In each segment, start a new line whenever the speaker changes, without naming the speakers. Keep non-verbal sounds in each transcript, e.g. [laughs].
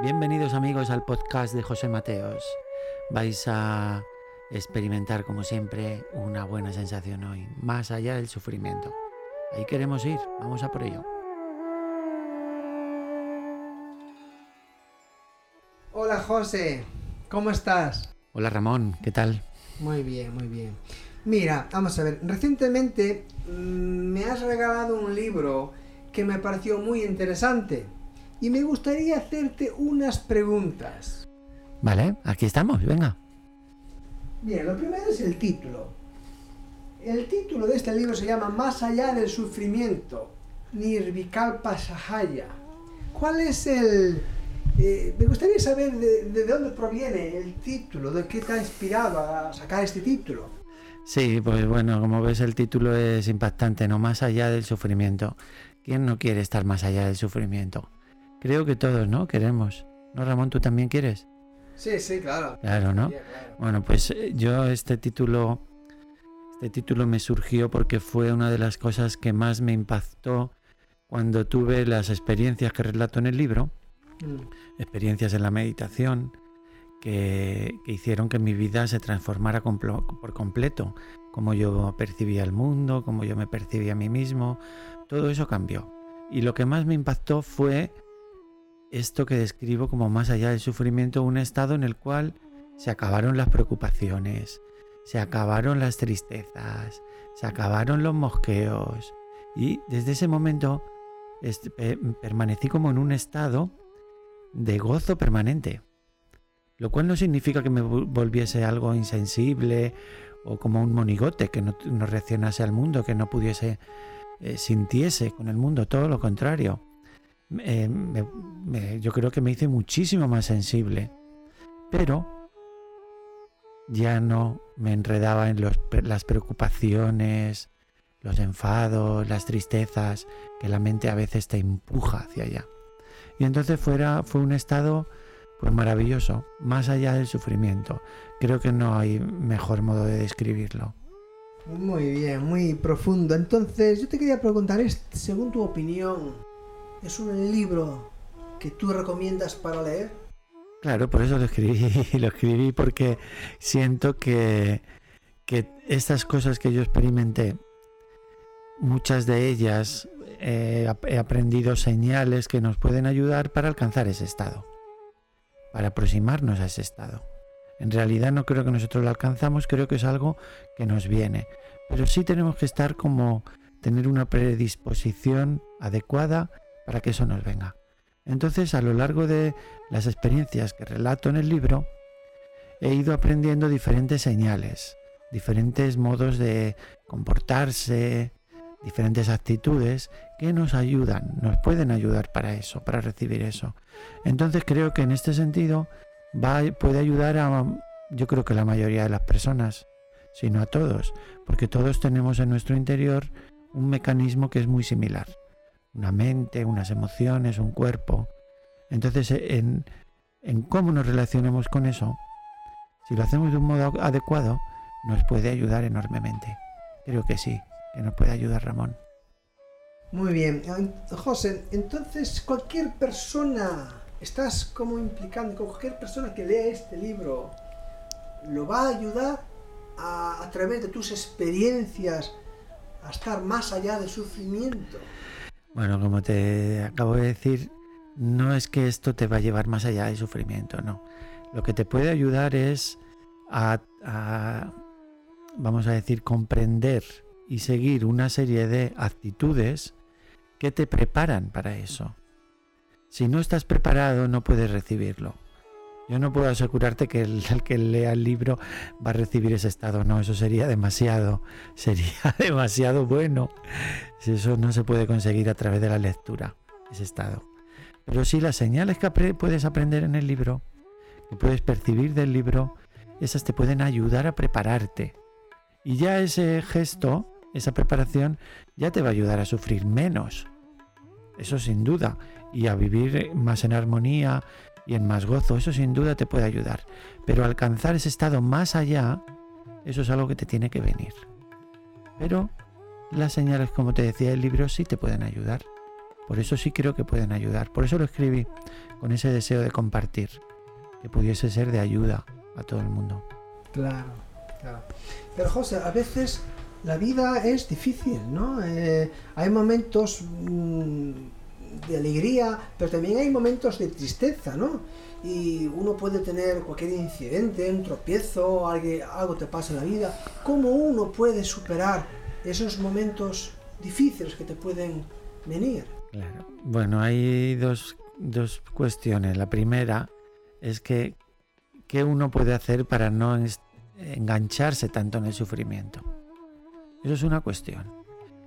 Bienvenidos amigos al podcast de José Mateos. Vais a experimentar como siempre una buena sensación hoy, más allá del sufrimiento. Ahí queremos ir, vamos a por ello.
Hola José, ¿cómo estás?
Hola Ramón, ¿qué tal?
Muy bien, muy bien. Mira, vamos a ver, recientemente mm, me has regalado un libro que me pareció muy interesante y me gustaría hacerte unas preguntas.
Vale, aquí estamos, venga.
Bien, lo primero es el título. El título de este libro se llama Más allá del sufrimiento, Nirvikalpa Sahaya. ¿Cuál es el... eh, me gustaría saber de, de dónde proviene el título, de qué te ha inspirado a sacar este título.
Sí, pues bueno, como ves el título es impactante, no más allá del sufrimiento. ¿Quién no quiere estar más allá del sufrimiento? Creo que todos, ¿no? Queremos. ¿No, Ramón, tú también quieres?
Sí, sí, claro.
Claro, ¿no?
Claro.
Bueno, pues eh, yo este título, este título me surgió porque fue una de las cosas que más me impactó cuando tuve las experiencias que relato en el libro,
Mm.
experiencias en la meditación, que, que hicieron que mi vida se transformara complo- por completo, como yo percibía el mundo, como yo me percibía a mí mismo, todo eso cambió. Y lo que más me impactó fue esto que describo como más allá del sufrimiento, un estado en el cual se acabaron las preocupaciones, se acabaron las tristezas, se acabaron los mosqueos. Y desde ese momento pe- permanecí como en un estado de gozo permanente. Lo cual no significa que me vol- volviese algo insensible o como un monigote que no, no reaccionase al mundo, que no pudiese, eh, sintiese con el mundo, todo lo contrario. Eh, yo creo que me hice muchísimo más sensible, pero ya no me enredaba en las preocupaciones, los enfados, las tristezas, que la mente a veces te empuja hacia allá. Y entonces fuera, fue un estado pues maravilloso, más allá del sufrimiento. Creo que no hay mejor modo de describirlo.
Muy bien, muy profundo. Entonces, yo te quería preguntar, ¿es, según tu opinión, es un libro que tú recomiendas para leer?
Claro, por eso lo escribí, [laughs] lo escribí porque siento que, que estas cosas que yo experimenté, muchas de ellas eh, he aprendido señales que nos pueden ayudar para alcanzar ese estado, para aproximarnos a ese estado. En realidad no creo que nosotros lo alcanzamos, creo que es algo que nos viene, pero sí tenemos que estar como tener una predisposición adecuada para que eso nos venga. Entonces, a lo largo de las experiencias que relato en el libro, he ido aprendiendo diferentes señales, diferentes modos de comportarse, diferentes actitudes que nos ayudan, nos pueden ayudar para eso, para recibir eso. Entonces creo que en este sentido puede ayudar a, yo creo que la mayoría de las personas, sino a todos, porque todos tenemos en nuestro interior un mecanismo que es muy similar una mente, unas emociones, un cuerpo. Entonces, en, en cómo nos relacionemos con eso, si lo hacemos de un modo adecuado, nos puede ayudar enormemente. Creo que sí, que nos puede ayudar Ramón.
Muy bien. En- José, entonces cualquier persona, estás como implicando cualquier persona que lea este libro lo va a ayudar a, a través de tus experiencias a estar más allá del sufrimiento.
Bueno, como te acabo de decir, no es que esto te va a llevar más allá del sufrimiento, no. Lo que te puede ayudar es a, a, vamos a decir, comprender y seguir una serie de actitudes que te preparan para eso. Si no estás preparado, no puedes recibirlo. Yo no puedo asegurarte que el, [laughs] que lea el libro va a recibir ese estado, no, eso sería demasiado, [laughs] sería demasiado bueno. Eso no se puede conseguir a través de la lectura, ese estado. Pero sí las señales que puedes aprender en el libro, que puedes percibir del libro, esas te pueden ayudar a prepararte. Y ya ese gesto, esa preparación, ya te va a ayudar a sufrir menos. Eso sin duda. Y a vivir más en armonía y en más gozo. Eso sin duda te puede ayudar. Pero alcanzar ese estado más allá, eso es algo que te tiene que venir. Pero las señales, como te decía el libro, sí te pueden ayudar. Por eso sí creo que pueden ayudar. Por eso lo escribí con ese deseo de compartir, que pudiese ser de ayuda a todo el mundo.
Claro, claro. Pero José, a veces la vida es difícil, ¿no? Eh, hay momentos mm, de alegría, pero también hay momentos de tristeza, ¿no? Y uno puede tener cualquier incidente, un tropiezo, algo, te pasa en la vida. ¿Cómo uno puede superar esos momentos difíciles que te pueden venir?
Claro. Bueno, hay dos, dos cuestiones. La primera es que ¿qué uno puede hacer para no engancharse tanto en el sufrimiento? Eso es una cuestión.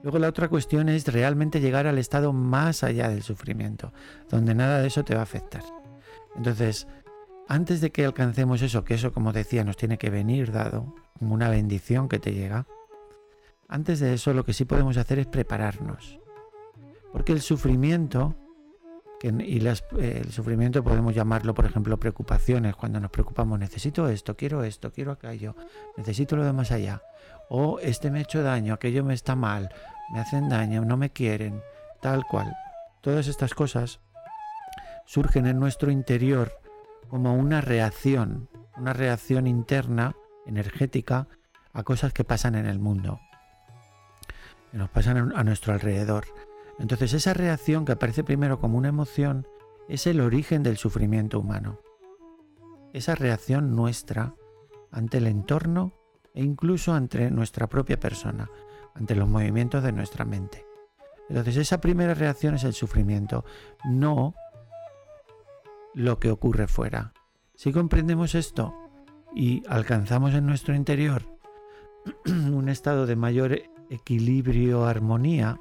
Luego la otra cuestión es realmente llegar al estado más allá del sufrimiento, donde nada de eso te va a afectar. Entonces, antes de que alcancemos eso, que eso como decía nos tiene que venir dado, como una bendición que te llega, antes de eso lo que sí podemos hacer es prepararnos. Porque el sufrimiento, y el sufrimiento podemos llamarlo, por ejemplo, preocupaciones, cuando nos preocupamos, necesito esto, quiero esto, quiero aquello, necesito lo de más allá, o este me ha hecho daño, aquello me está mal, me hacen daño, no me quieren, tal cual. Todas estas cosas surgen en nuestro interior como una reacción, una reacción interna, energética, a cosas que pasan en el mundo, que nos pasan a nuestro alrededor. Entonces esa reacción que aparece primero como una emoción es el origen del sufrimiento humano. Esa reacción nuestra ante el entorno e incluso ante nuestra propia persona, ante los movimientos de nuestra mente. Entonces esa primera reacción es el sufrimiento, no lo que ocurre fuera. Si comprendemos esto y alcanzamos en nuestro interior [clears throat] un estado de mayor equilibrio, armonía,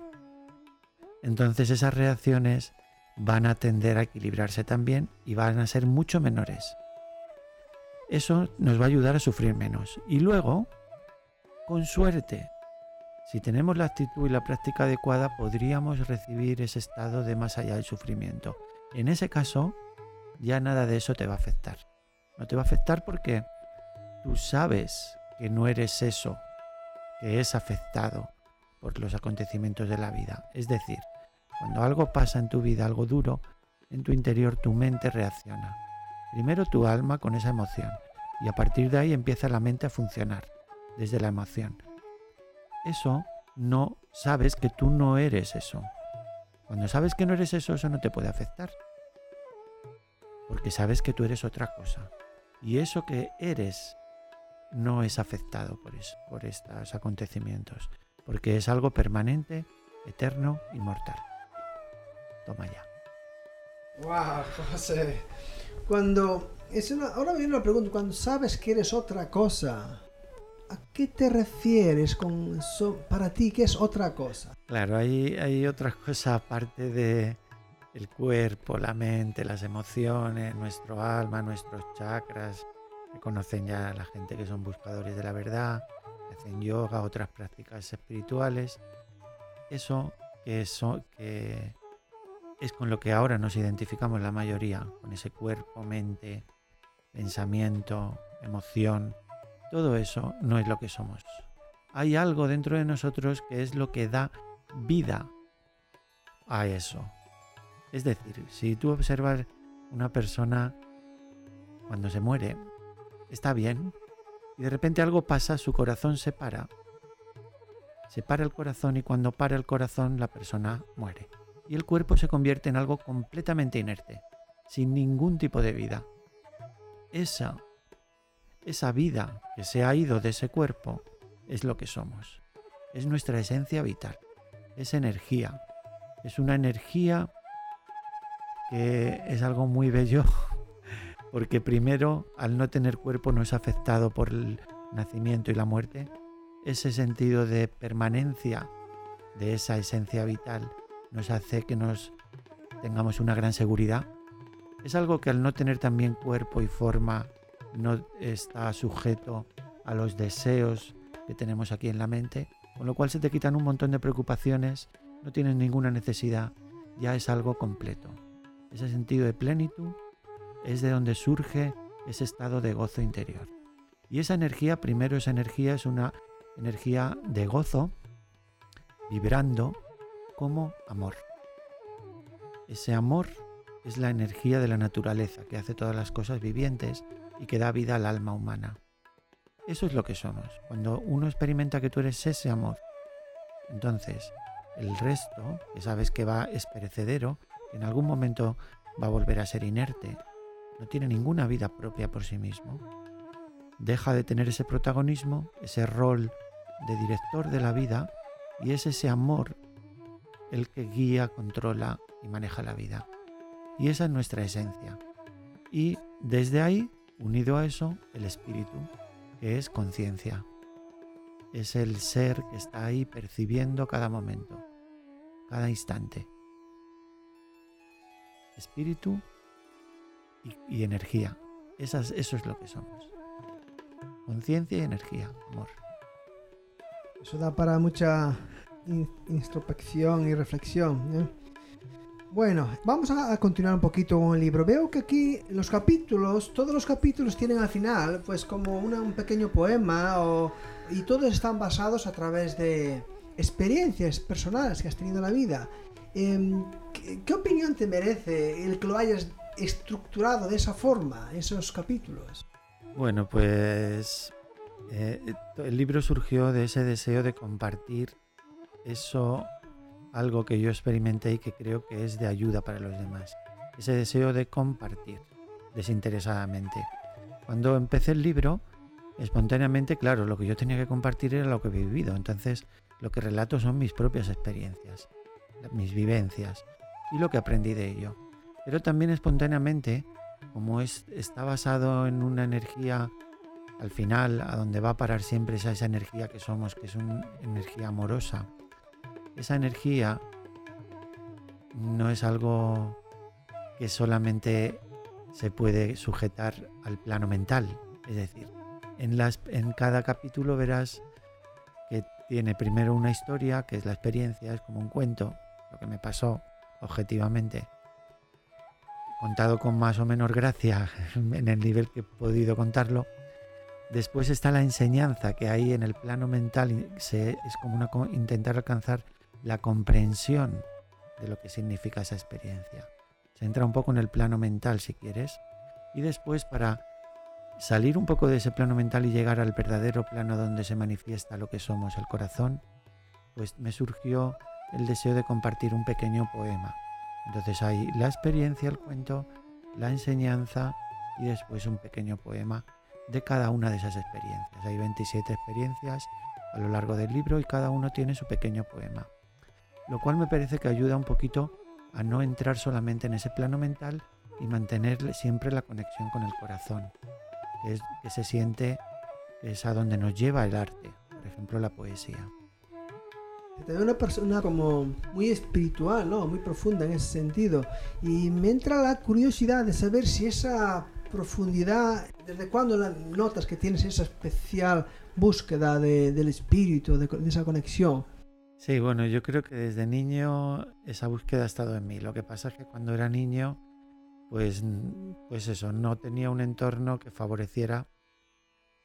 entonces esas reacciones van a tender a equilibrarse también y van a ser mucho menores. Eso nos va a ayudar a sufrir menos. Y luego, con suerte, si tenemos la actitud y la práctica adecuada, podríamos recibir ese estado de más allá del sufrimiento. En ese caso, ya nada de eso te va a afectar. No te va a afectar porque tú sabes que no eres eso, que es afectado por los acontecimientos de la vida. Es decir, cuando algo pasa en tu vida, algo duro, en tu interior tu mente reacciona. Primero tu alma con esa emoción y a partir de ahí empieza la mente a funcionar desde la emoción. Eso no sabes que tú no eres eso. Cuando sabes que no eres eso, eso no te puede afectar. Porque sabes que tú eres otra cosa. Y eso que eres no es afectado por, eso, por estos acontecimientos. Porque es algo permanente, eterno, inmortal. Toma ya.
¡Wow, José! Cuando. Es una, ahora viene una pregunta. Cuando sabes que eres otra cosa, ¿a qué te refieres con para ti que es otra cosa?
Claro, hay, hay otras cosas aparte de el cuerpo, la mente, las emociones, nuestro alma, nuestros chakras, que conocen ya la gente que son buscadores de la verdad, que hacen yoga, otras prácticas espirituales. Eso que, eso que es con lo que ahora nos identificamos la mayoría, con ese cuerpo, mente, pensamiento, emoción. Todo eso no es lo que somos. Hay algo dentro de nosotros que es lo que da vida a eso. Es decir, si tú observas una persona cuando se muere, está bien, y de repente algo pasa, su corazón se para. Se para el corazón y cuando para el corazón la persona muere y el cuerpo se convierte en algo completamente inerte, sin ningún tipo de vida. Esa, esa vida que se ha ido de ese cuerpo es lo que somos. Es nuestra esencia vital. Es energía. Es una energía que es algo muy bello [laughs] porque primero al no tener cuerpo no es afectado por el nacimiento y la muerte. Ese sentido de permanencia de esa esencia vital nos hace que nos tengamos una gran seguridad. Es algo que al no tener también cuerpo y forma no está sujeto a los deseos que tenemos aquí en la mente, con lo cual se te quitan un montón de preocupaciones, no tienes ninguna necesidad, ya es algo completo. Ese sentido de plenitud es de donde surge ese estado de gozo interior. Y esa energía, primero esa energía es una energía de gozo, vibrando, como amor. Ese amor es la energía de la naturaleza que hace todas las cosas vivientes y que da vida al alma humana. Eso es lo que somos. Cuando uno experimenta que tú eres ese amor, entonces el resto, que sabes que va es perecedero, que en algún momento va a volver a ser inerte, no tiene ninguna vida propia por sí mismo, deja de tener ese protagonismo, ese rol de director de la vida y es ese amor el que guía, controla y maneja la vida. Y esa es nuestra esencia. Y desde ahí, unido a eso, el espíritu, que es conciencia. Es el ser que está ahí percibiendo cada momento, cada instante. Espíritu y, energía. eso es lo que somos. Conciencia y energía, amor.
Eso da para mucha introspección y reflexión. ¿eh? Bueno, vamos a, continuar un poquito con el libro. Veo que aquí los capítulos, todos los capítulos tienen al final, pues como un pequeño poema y todos están basados a través de experiencias personales que has tenido en la vida. Em, ¿qué, opinión te merece el que lo hayas estructurado de esa forma, esos capítulos?
Bueno, pues eh, el libro surgió de ese deseo de compartir eso, algo que yo experimenté y que creo que es de ayuda para los demás. Ese deseo de compartir desinteresadamente. Cuando empecé el libro, espontáneamente, claro, lo que yo tenía que compartir era lo que he vivido. Entonces, lo que relato son mis propias experiencias, mis vivencias y lo que aprendí de ello. Pero también espontáneamente, como es, está basado en una energía al final, a donde va a parar siempre esa, esa energía que somos, que es una energía amorosa. Esa energía no es algo que solamente se puede sujetar al plano mental. Es decir, en, las, en cada capítulo verás que tiene primero una historia, que es la experiencia, es como un cuento, lo que me pasó objetivamente, contado con más o menos gracia [laughs] en el nivel que he podido contarlo. Después está la enseñanza, que ahí en el plano mental se, es como una, intentar alcanzar la comprensión de lo que significa esa experiencia. Se entra un poco en el plano mental si quieres. Y después para salir un poco de ese plano mental y llegar al verdadero plano donde se manifiesta lo que somos, el corazón, pues me surgió el deseo de compartir un pequeño poema. Entonces hay la experiencia, el cuento, la enseñanza y después un pequeño poema de cada una de esas experiencias. Hay 27 experiencias a lo largo del libro y cada uno tiene su pequeño poema. Lo cual me parece que ayuda un poquito a no entrar solamente en ese plano mental y mantener siempre la conexión con el corazón, que, es, que se siente que es a donde nos lleva el arte, por ejemplo la poesía.
También una persona como muy espiritual, ¿no? Muy profunda en ese sentido. Y me entra la curiosidad de saber si esa profundidad, ¿desde cuándo notas que tienes esa especial búsqueda del espíritu, de, esa conexión?
Sí, bueno, yo creo que desde niño esa búsqueda ha estado en mí. Lo que pasa es que cuando era niño, pues, pues eso, no tenía un entorno que favoreciera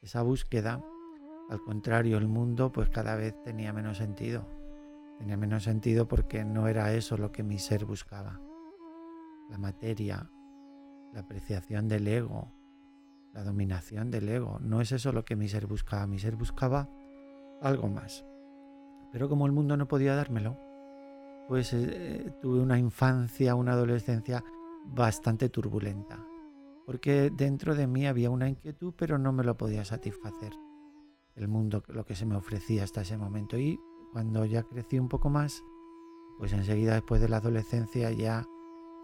esa búsqueda. Al contrario, el mundo pues cada vez tenía menos sentido. Tenía menos sentido porque no era eso lo que mi ser buscaba. La materia, la apreciación del ego, la dominación del ego. No es eso lo que mi ser buscaba. Mi ser buscaba algo más. Pero como el mundo no podía dármelo, pues eh, tuve una infancia, una adolescencia bastante turbulenta. Porque dentro de mí había una inquietud, pero no me lo podía satisfacer. El mundo, lo que se me ofrecía hasta ese momento. Y cuando ya crecí un poco más, pues enseguida después de la adolescencia ya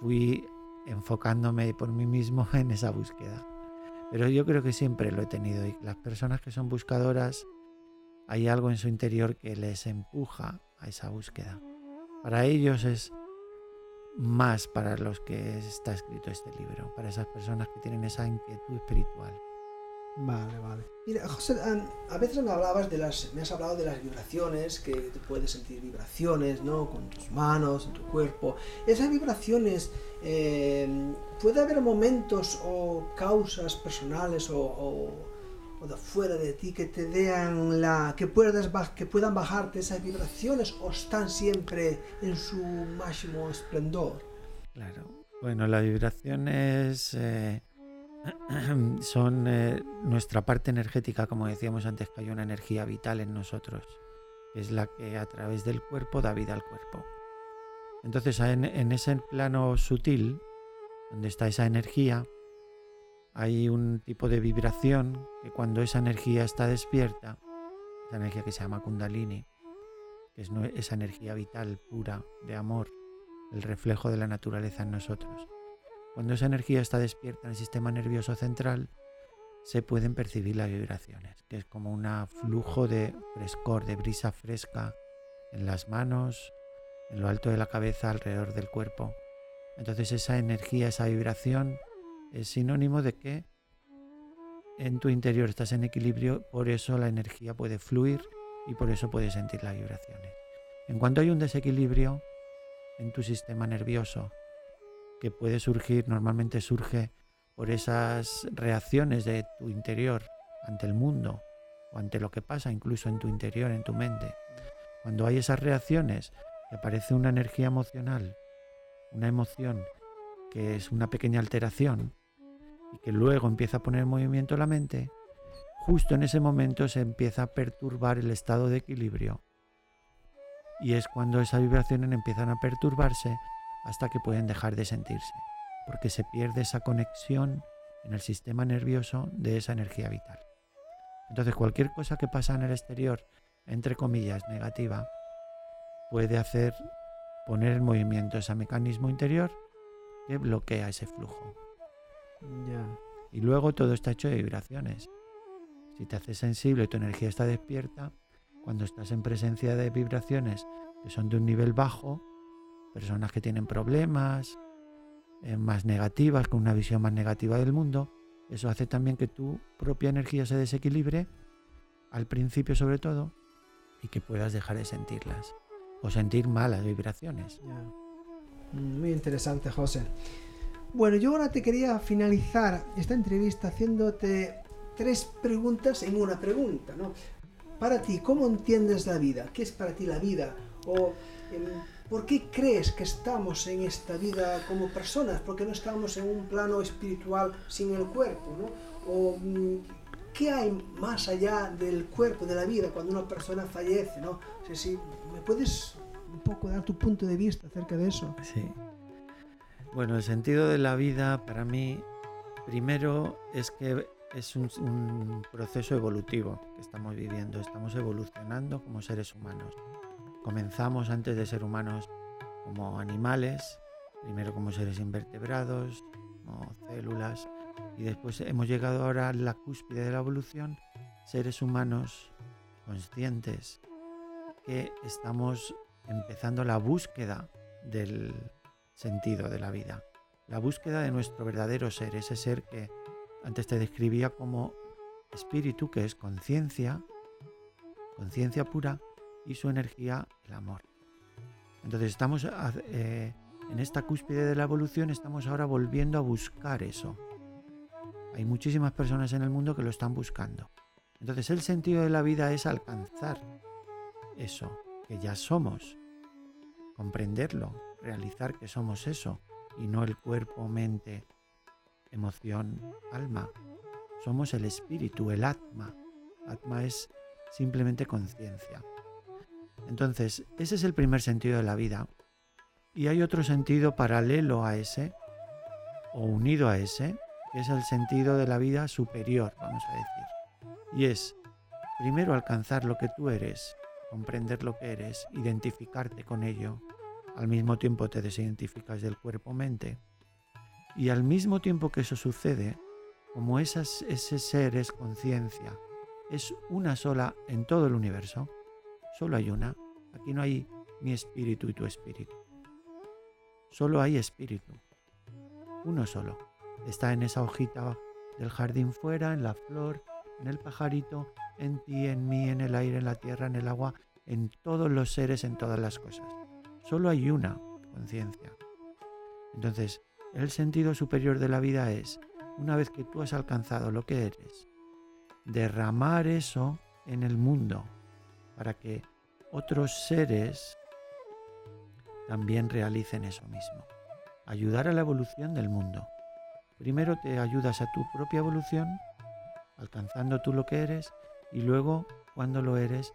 fui enfocándome por mí mismo [laughs] en esa búsqueda. Pero yo creo que siempre lo he tenido y las personas que son buscadoras, hay algo en su interior que les empuja a esa búsqueda. Para ellos es más para los que está escrito este libro, para esas personas que tienen esa inquietud espiritual.
Vale, vale. Mira, José, a veces me hablabas de las, me has hablado de las vibraciones, que te puedes sentir vibraciones, ¿no? Con tus manos, en tu cuerpo. Esas vibraciones, eh, puede haber momentos o causas personales o, o, de fuera de ti que te den la, que puedas, que puedan bajarte esas vibraciones o están siempre en su máximo esplendor.
Claro. Bueno, las vibraciones eh, [clears throat] son eh, nuestra parte energética, como decíamos antes, que hay una energía vital en nosotros, que es la que a través del cuerpo da vida al cuerpo. Entonces, en, en ese plano sutil, donde está esa energía, hay un tipo de vibración que cuando esa energía está despierta, esa energía que se llama kundalini, que es esa energía vital pura de amor, el reflejo de la naturaleza en nosotros. Cuando esa energía está despierta en el sistema nervioso central, se pueden percibir las vibraciones, que es como un flujo de frescor, de brisa fresca en las manos, en lo alto de la cabeza, alrededor del cuerpo. Entonces esa energía, esa vibración es sinónimo de que en tu interior estás en equilibrio, por eso la energía puede fluir y por eso puedes sentir las vibraciones. En cuanto hay un desequilibrio en tu sistema nervioso, que puede surgir, normalmente surge por esas reacciones de tu interior ante el mundo o ante lo que pasa incluso en tu interior, en tu mente. Cuando hay esas reacciones, que aparece una energía emocional, una emoción que es una pequeña alteración, y que luego empieza a poner en movimiento la mente, justo en ese momento se empieza a perturbar el estado de equilibrio. Y es cuando esas vibraciones empiezan a perturbarse hasta que pueden dejar de sentirse, porque se pierde esa conexión en el sistema nervioso de esa energía vital. Entonces cualquier cosa que pasa en el exterior, entre comillas, negativa, puede hacer poner en movimiento ese mecanismo interior que bloquea ese flujo. Y luego todo está hecho de vibraciones. Si te haces sensible, tu energía está despierta. Cuando estás en presencia de vibraciones que son de un nivel bajo, personas que tienen problemas, eh, más negativas, con una visión más negativa del mundo, eso hace también que tu propia energía se desequilibre, al principio sobre todo, y que puedas dejar de sentirlas o sentir malas vibraciones.
Muy interesante, José. Bueno, yo ahora te quería finalizar esta entrevista haciéndote tres preguntas en una pregunta, ¿no? Para ti, ¿cómo entiendes la vida? ¿Qué es para ti la vida? ¿O em, por qué crees que estamos en esta vida como personas? ¿Por qué no estamos en un plano espiritual sin el cuerpo? ¿no? ¿O mm, qué hay más allá del cuerpo, de la vida, cuando una persona fallece? ¿no? O si me puedes un poco dar tu punto de vista acerca de eso.
Sí. Bueno, el sentido de la vida para mí, primero es que es un, proceso evolutivo que estamos viviendo. Estamos evolucionando como seres humanos. Comenzamos antes de ser humanos como animales, primero como seres invertebrados, como células, y después hemos llegado ahora a la cúspide de la evolución, seres humanos conscientes, que estamos empezando la búsqueda del sentido de la vida. La búsqueda de nuestro verdadero ser, ese ser que antes te describía como espíritu, que es conciencia, conciencia pura, y su energía, el amor. Entonces estamos eh, en esta cúspide de la evolución, estamos ahora volviendo a buscar eso. Hay muchísimas personas en el mundo que lo están buscando. Entonces el sentido de la vida es alcanzar eso que ya somos, comprenderlo, realizar que somos eso y no el cuerpo, mente, emoción, alma. Somos el espíritu, el atma. Atma es simplemente conciencia. Entonces, ese es el primer sentido de la vida. Y hay otro sentido paralelo a ese, o unido a ese, que es el sentido de la vida superior, vamos a decir. Y es, primero, alcanzar lo que tú eres, comprender lo que eres, identificarte con ello, al mismo tiempo te desidentificas del cuerpo-mente. Y al mismo tiempo que eso sucede, como ese ser es conciencia, es una sola en todo el universo, solo hay una, aquí no hay mi espíritu y tu espíritu, solo hay espíritu, uno solo, está en esa hojita del jardín fuera, en la flor, en el pajarito, en ti, en mí, en el aire, en la tierra, en el agua, en todos los seres, en todas las cosas. Solo hay una conciencia. Entonces, el sentido superior de la vida es, una vez que tú has alcanzado lo que eres, derramar eso en el mundo para que otros seres también realicen eso mismo. ayudar a la evolución del mundo. Primero te ayudas a tu propia evolución, alcanzando tú lo que eres, y luego, cuando lo eres,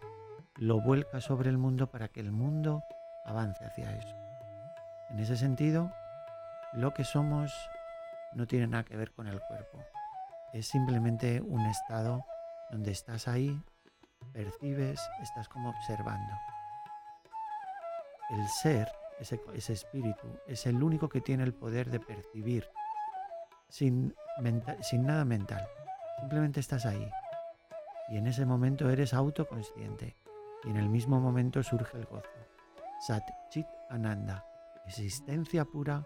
lo vuelcas sobre el mundo para que el mundo avance hacia eso. En ese sentido, lo que somos no tiene nada que ver con el cuerpo. Es simplemente un estado donde estás ahí, percibes, estás como observando. El ser, ese, espíritu, es el único que tiene el poder de percibir sin, sin nada mental. Simplemente estás ahí. Y en ese momento eres autoconsciente. Y en el mismo momento surge el gozo. Sat Chit Ananda. Existencia pura,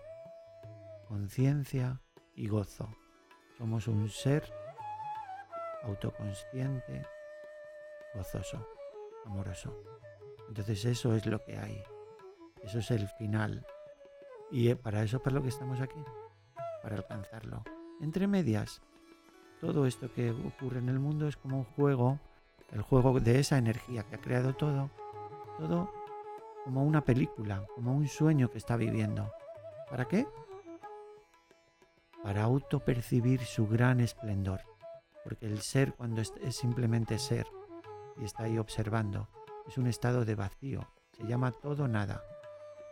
conciencia y gozo. Somos un ser autoconsciente, gozoso, amoroso. Entonces eso es lo que hay. Eso es el final. Y eh, para eso es para lo que estamos aquí, para alcanzarlo. Entre medias, todo esto que ocurre en el mundo es como un juego, el juego de esa energía que ha creado todo, todo como una película, como un sueño que está viviendo. ¿Para qué? Para autopercibir su gran esplendor. Porque el ser cuando es, simplemente ser y está ahí observando, es un estado de vacío. Se llama todo nada.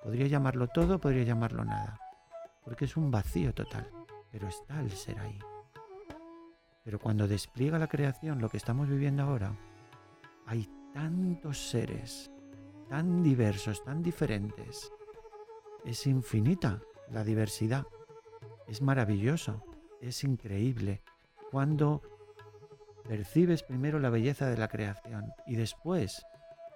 Podría llamarlo todo, podría llamarlo nada. Porque es un vacío total. Pero está el ser ahí. Pero cuando despliega la creación, lo que estamos viviendo ahora, hay tantos seres, tan diversos, tan diferentes. Es infinita la diversidad. Es maravilloso, es increíble. Cuando percibes primero la belleza de la creación y después,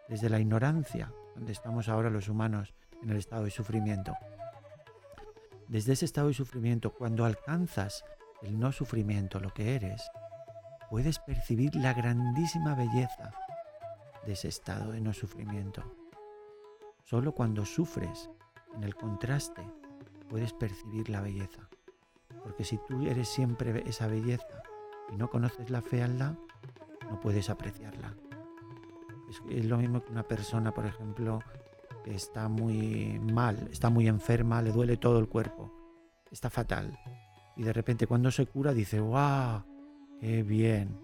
desde la ignorancia, donde estamos ahora los humanos en el estado de sufrimiento, desde ese estado de sufrimiento, cuando alcanzas el no sufrimiento, lo que eres, puedes percibir la grandísima belleza de ese estado de no sufrimiento. Solo cuando sufres, en el contraste, puedes percibir la belleza. Porque si tú eres siempre esa belleza y no conoces la fealdad, no puedes apreciarla. Es, lo mismo que una persona, por ejemplo, que está muy mal, está muy enferma, le duele todo el cuerpo, está fatal. Y de repente cuando se cura dice, ¡guau! ¡Qué bien!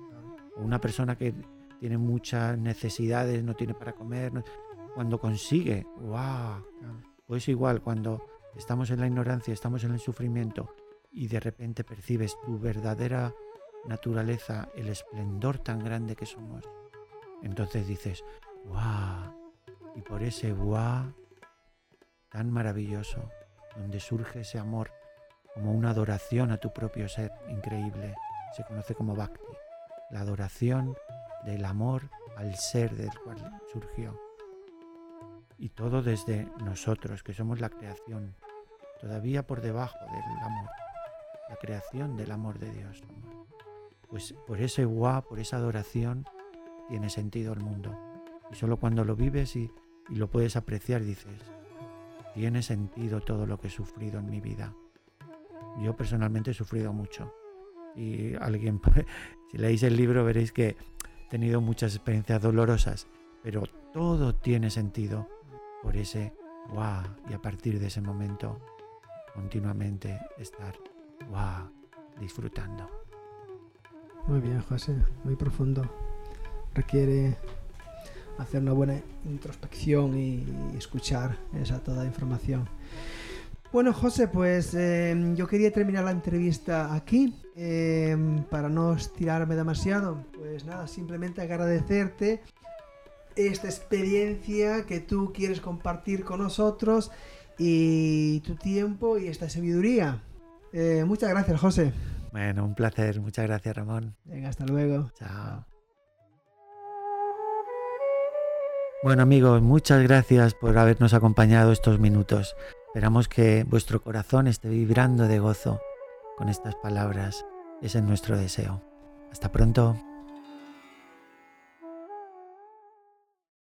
O una persona que tiene muchas necesidades, no tiene para comer, cuando consigue, ¡wow! Pues igual, cuando estamos en la ignorancia, estamos en el sufrimiento y de repente percibes tu verdadera naturaleza, el esplendor tan grande que somos, entonces dices, ¡wow! Y por ese ¡wow! tan maravilloso, donde surge ese amor como una adoración a tu propio ser increíble, se conoce como Bhakti, la adoración del amor al ser del cual surgió. Y todo desde nosotros, que somos la creación, todavía por debajo del amor, la creación del amor de Dios. Pues por ese guá, por esa adoración, tiene sentido el mundo. Y solo cuando lo vives y, y lo puedes apreciar dices, tiene sentido todo lo que he sufrido en mi vida. Yo personalmente he sufrido mucho. Y alguien, [laughs] si leéis el libro veréis que he tenido muchas experiencias dolorosas, pero todo tiene sentido por ese wow y a partir de ese momento continuamente estar wow disfrutando.
Muy bien, José, muy profundo. Requiere hacer una buena introspección y escuchar esa toda información. Bueno, José, pues em, yo quería terminar la entrevista aquí em, para no estirarme demasiado. Pues nada, simplemente agradecerte esta experiencia que tú quieres compartir con nosotros y tu tiempo y esta sabiduría. Eh, muchas gracias, José.
Bueno, un placer. Muchas gracias, Ramón.
Venga, hasta luego.
Chao. Bueno amigos, muchas gracias por habernos acompañado estos minutos. Esperamos que vuestro corazón esté vibrando de gozo con estas palabras. Ese es nuestro deseo. Hasta pronto.